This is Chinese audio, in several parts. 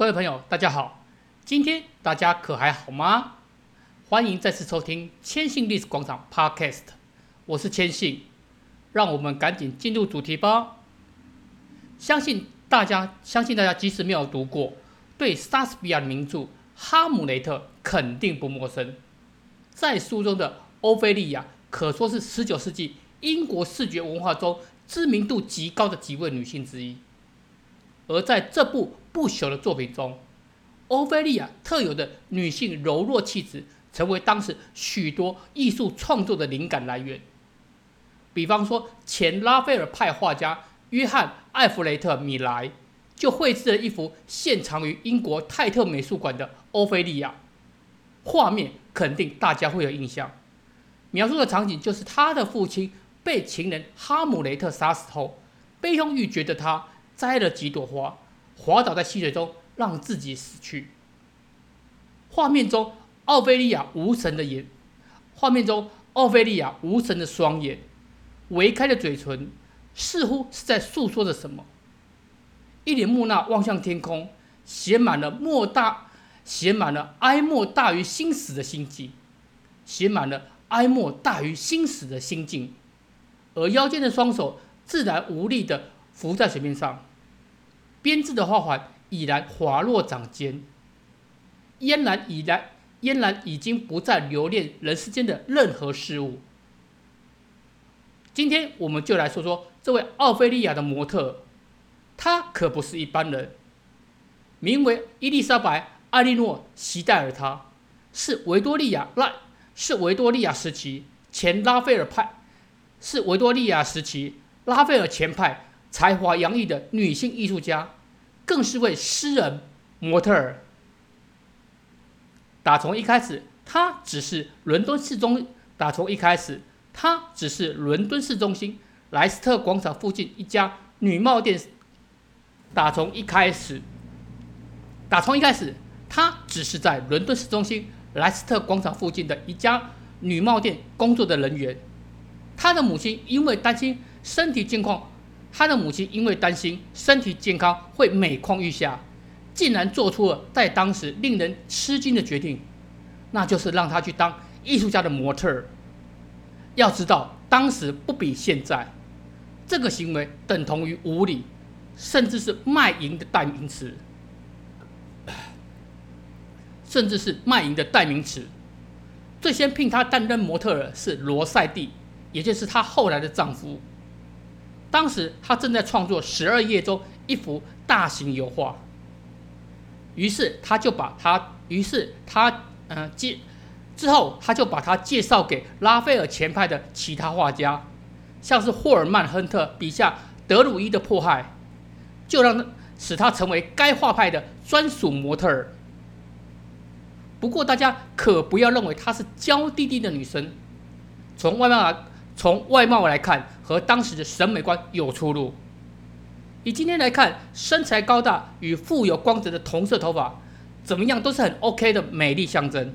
各位朋友，大家好，今天大家可还好吗？欢迎再次收听千信历史广场 Podcast，我是千信，让我们赶紧进入主题吧。相信大家，相信大家即使没有读过，对莎士比亚的名著《哈姆雷特》肯定不陌生。在书中的欧菲利亚可说是十九世纪英国视觉文化中知名度极高的几位女性之一，而在这部不朽的作品中，欧菲利亚特有的女性柔弱气质，成为当时许多艺术创作的灵感来源。比方说，前拉斐尔派画家约翰·艾弗雷特·米莱就绘制了一幅现藏于英国泰特美术馆的欧菲利亚，画面肯定大家会有印象。描述的场景就是他的父亲被情人哈姆雷特杀死后，悲痛欲绝的他摘了几朵花。滑倒在溪水中，让自己死去。画面中，奥菲利亚无神的眼；画面中，奥菲利亚无神的双眼，微开的嘴唇，似乎是在诉说着什么。一脸木讷望向天空，写满了莫大，写满了哀莫大于心死的心境，写满了哀莫大于心死的心境。而腰间的双手自然无力地浮在水面上。编织的花环已然滑落掌间，嫣然已然嫣然已经不再留恋人世间的任何事物。今天我们就来说说这位奥菲利亚的模特，她可不是一般人，名为伊丽莎白·艾莉诺·席戴尔，她是维多利亚拉是维多利亚时期前拉斐尔派，是维多利亚时期拉斐尔前派。才华洋溢的女性艺术家，更是位诗人、模特儿。打从一开始，她只是伦敦市中。打从一开始，她只是伦敦市中心莱斯特广场附近一家女帽店。打从一开始，打从一开始，她只是在伦敦市中心莱斯特广场附近的一家女帽店工作的人员。她的母亲因为担心身体健况。他的母亲因为担心身体健康会每况愈下，竟然做出了在当时令人吃惊的决定，那就是让他去当艺术家的模特儿。要知道，当时不比现在，这个行为等同于无礼，甚至是卖淫的代名词，甚至是卖淫的代名词。最先聘他担任模特儿是罗塞蒂，也就是他后来的丈夫。当时他正在创作十二页中一幅大型油画，于是他就把他，于是他，嗯、呃，介之后他就把他介绍给拉斐尔前派的其他画家，像是霍尔曼·亨特笔下德鲁伊的迫害，就让使他成为该画派的专属模特儿。不过大家可不要认为她是娇滴滴的女生，从外貌来。从外貌来看，和当时的审美观有出入。以今天来看，身材高大与富有光泽的同色头发，怎么样都是很 OK 的美丽象征。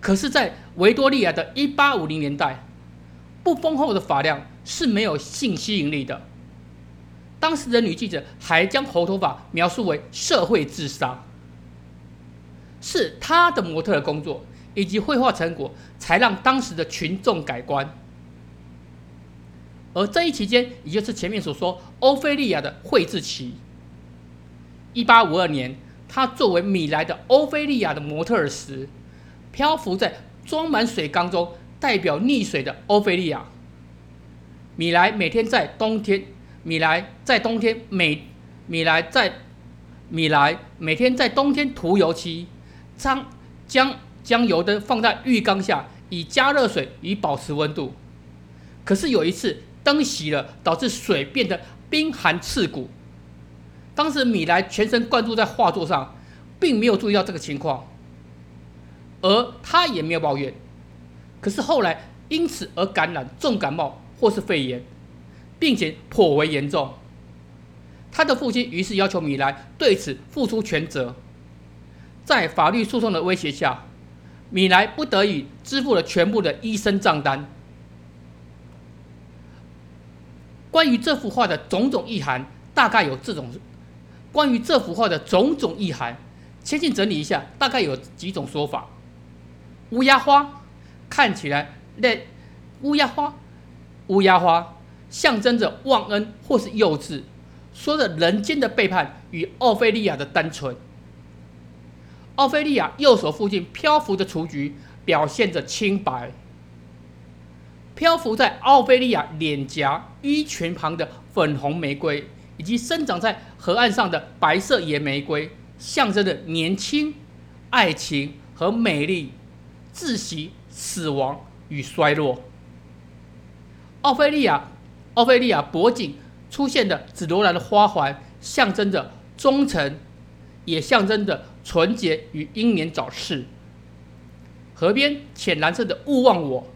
可是，在维多利亚的1850年代，不丰厚的发量是没有性吸引力的。当时的女记者还将红头发描述为社会自杀。是她的模特的工作以及绘画成果，才让当时的群众改观。而这一期间，也就是前面所说欧菲利亚的绘制期。一八五二年，他作为米莱的欧菲利亚的模特时，漂浮在装满水缸中，代表溺水的欧菲利亚。米莱每天在冬天，米莱在冬天每米莱在米莱每天在冬天涂油漆，将将将油灯放在浴缸下，以加热水以保持温度。可是有一次。灯熄了，导致水变得冰寒刺骨。当时米莱全神贯注在画作上，并没有注意到这个情况，而他也没有抱怨。可是后来因此而感染重感冒或是肺炎，并且颇为严重。他的父亲于是要求米莱对此付出全责。在法律诉讼的威胁下，米莱不得已支付了全部的医生账单。关于这幅画的种种意涵，大概有这种，关于这幅画的种种意涵，千信整理一下，大概有几种说法。乌鸦花看起来那乌鸦花，乌鸦花象征着忘恩或是幼稚，说着人间的背叛与奥菲利亚的单纯。奥菲利亚右手附近漂浮的雏菊，表现着清白。漂浮在奥菲利亚脸颊衣裙旁的粉红玫瑰，以及生长在河岸上的白色野玫瑰，象征着年轻、爱情和美丽，窒息、死亡与衰落。奥菲利亚，奥菲利亚脖颈出现的紫罗兰的花环，象征着忠诚，也象征着纯洁与英年早逝。河边浅蓝色的勿忘我。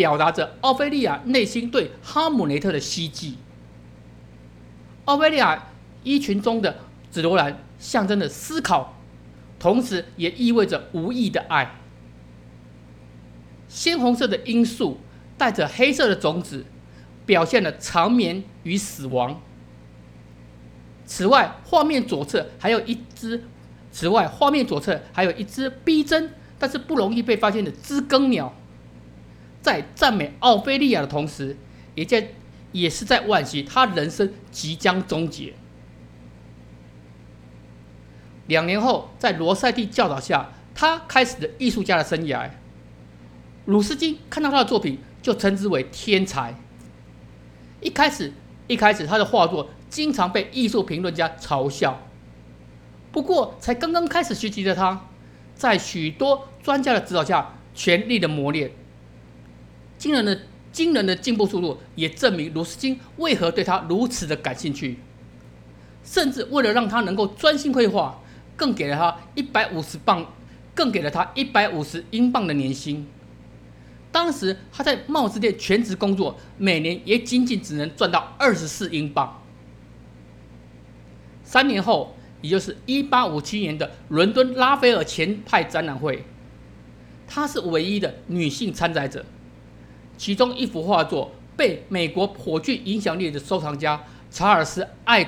表达着奥菲利亚内心对哈姆雷特的希冀。奥菲利亚衣裙中的紫罗兰象征着思考，同时也意味着无意的爱。鲜红色的罂粟带着黑色的种子，表现了长眠与死亡。此外，画面左侧还有一只，此外，画面左侧还有一只逼真但是不容易被发现的知更鸟。在赞美奥菲利亚的同时，也在也是在惋惜他人生即将终结。两年后，在罗塞蒂教导下，他开始了艺术家的生涯。鲁斯金看到他的作品，就称之为天才。一开始，一开始他的画作经常被艺术评论家嘲笑。不过，才刚刚开始学习的他，在许多专家的指导下，全力的磨练。惊人的惊人的进步速度，也证明鲁斯金为何对他如此的感兴趣，甚至为了让他能够专心绘画，更给了他一百五十镑，更给了他一百五十英镑的年薪。当时他在帽子店全职工作，每年也仅仅只能赚到二十四英镑。三年后，也就是一八五七年的伦敦拉斐尔前派展览会，她是唯一的女性参赛者。其中一幅画作被美国颇具影响力的收藏家查尔斯艾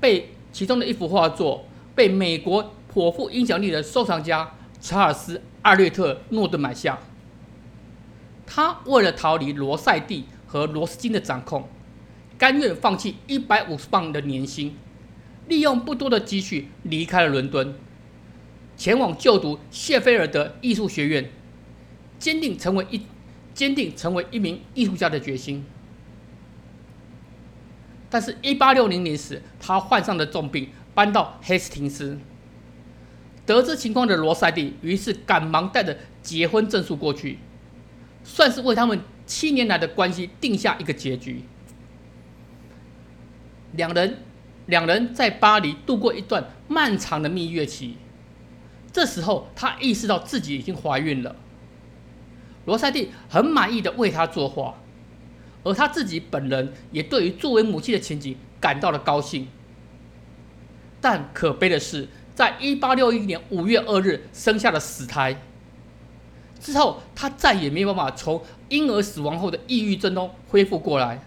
被其中的一幅画作被美国颇富影响力的收藏家查尔斯艾略特诺顿买下。他为了逃离罗塞蒂和罗斯金的掌控，甘愿放弃一百五十镑的年薪，利用不多的积蓄离开了伦敦，前往就读谢菲尔德艺术学院，坚定成为一。坚定成为一名艺术家的决心，但是1860年时，他患上了重病，搬到黑斯廷斯。得知情况的罗塞蒂于是赶忙带着结婚证书过去，算是为他们七年来的关系定下一个结局。两人两人在巴黎度过一段漫长的蜜月期，这时候他意识到自己已经怀孕了。罗塞蒂很满意的为他作画，而他自己本人也对于作为母亲的情景感到了高兴。但可悲的是，在一八六一年五月二日生下了死胎。之后，他再也没办法从婴儿死亡后的抑郁症中恢复过来。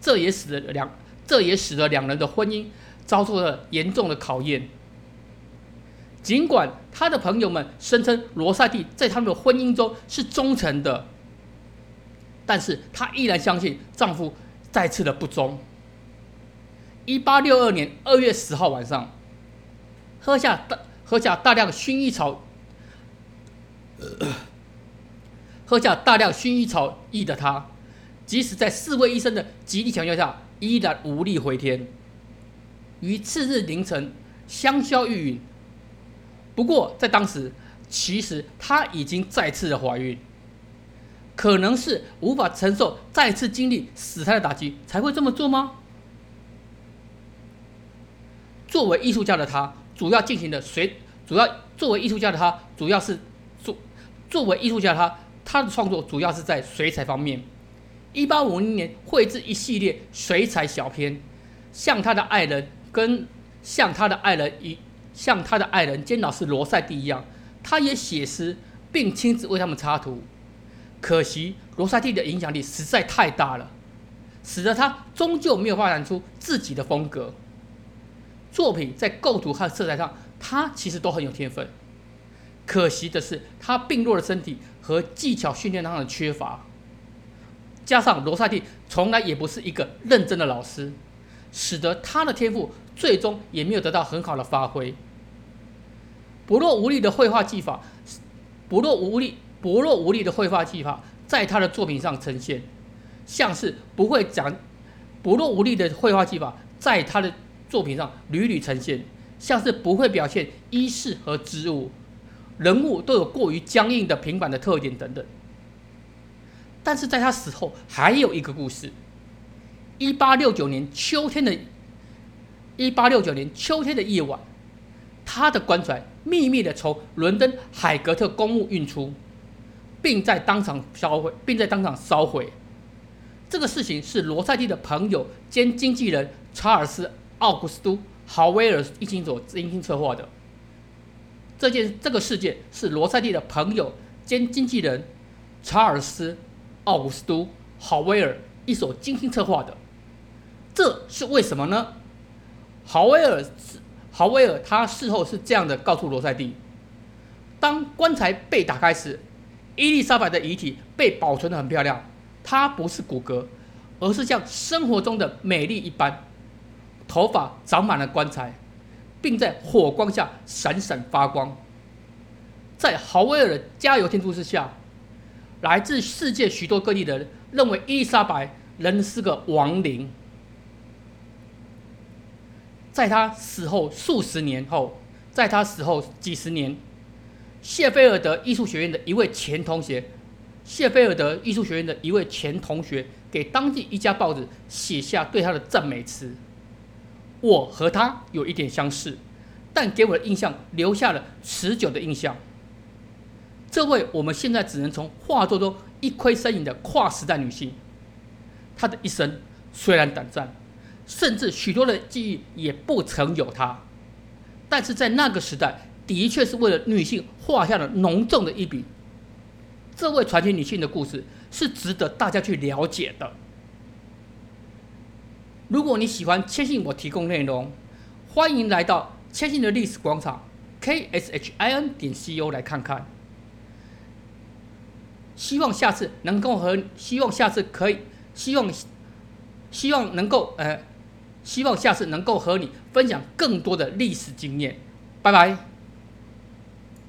这也使得两，这也使得两人的婚姻遭受了严重的考验。尽管他的朋友们声称罗塞蒂在他们的婚姻中是忠诚的，但是她依然相信丈夫再次的不忠。一八六二年二月十号晚上，喝下大喝下大量薰衣草，喝下大量薰衣草液的她，即使在四位医生的极力强调下，依然无力回天。于次日凌晨香消玉殒。不过，在当时，其实她已经再次的怀孕，可能是无法承受再次经历死胎的打击，才会这么做吗？作为艺术家的她，主要进行的水，主要作为艺术家的她，主要是作作为艺术家的她，她的创作主要是在水彩方面。一八五零年，绘制一系列水彩小片，向他的爱人跟向他的爱人一。像他的爱人兼老师罗塞蒂一样，他也写诗，并亲自为他们插图。可惜罗塞蒂的影响力实在太大了，使得他终究没有发展出自己的风格。作品在构图和色彩上，他其实都很有天分。可惜的是，他病弱的身体和技巧训练上的缺乏，加上罗塞蒂从来也不是一个认真的老师，使得他的天赋最终也没有得到很好的发挥。薄弱无力的绘画技法，薄弱无力、薄弱无力的绘画技法，在他的作品上呈现，像是不会讲薄弱无力的绘画技法，在他的作品上屡屡呈现，像是不会表现衣饰和织物。人物都有过于僵硬的平板的特点等等，但是在他死后还有一个故事。一八六九年秋天的，一八六九年秋天的夜晚，他的棺材秘密的从伦敦海格特公墓运出，并在当场烧毁，并在当场烧毁。这个事情是罗塞蒂的朋友兼经纪人查尔斯·奥古斯都·豪威尔一心所精心策划的。这件这个事件是罗塞蒂的朋友兼经纪人查尔斯·奥古斯都·豪威尔一手精心策划的。这是为什么呢？豪威尔豪威尔他事后是这样的告诉罗塞蒂：当棺材被打开时，伊丽莎白的遗体被保存得很漂亮，她不是骨骼，而是像生活中的美丽一般，头发长满了棺材。并在火光下闪闪发光。在豪威尔的加油添醋之下，来自世界许多各地的人认为伊丽莎白仍是个亡灵。在他死后数十年后，在他死后几十年，谢菲尔德艺术学院的一位前同学，谢菲尔德艺术学院的一位前同学，给当地一家报纸写下对他的赞美词。我和他有一点相似，但给我的印象留下了持久的印象。这位我们现在只能从画作中一窥身影的跨时代女性，她的一生虽然短暂，甚至许多的记忆也不曾有她，但是在那个时代，的确是为了女性画下了浓重的一笔。这位传奇女性的故事是值得大家去了解的。如果你喜欢谦信我提供内容，欢迎来到谦信的历史广场 k s h i n 点 c o 来看看。希望下次能够和，希望下次可以，希望希望能够呃，希望下次能够和你分享更多的历史经验。拜拜。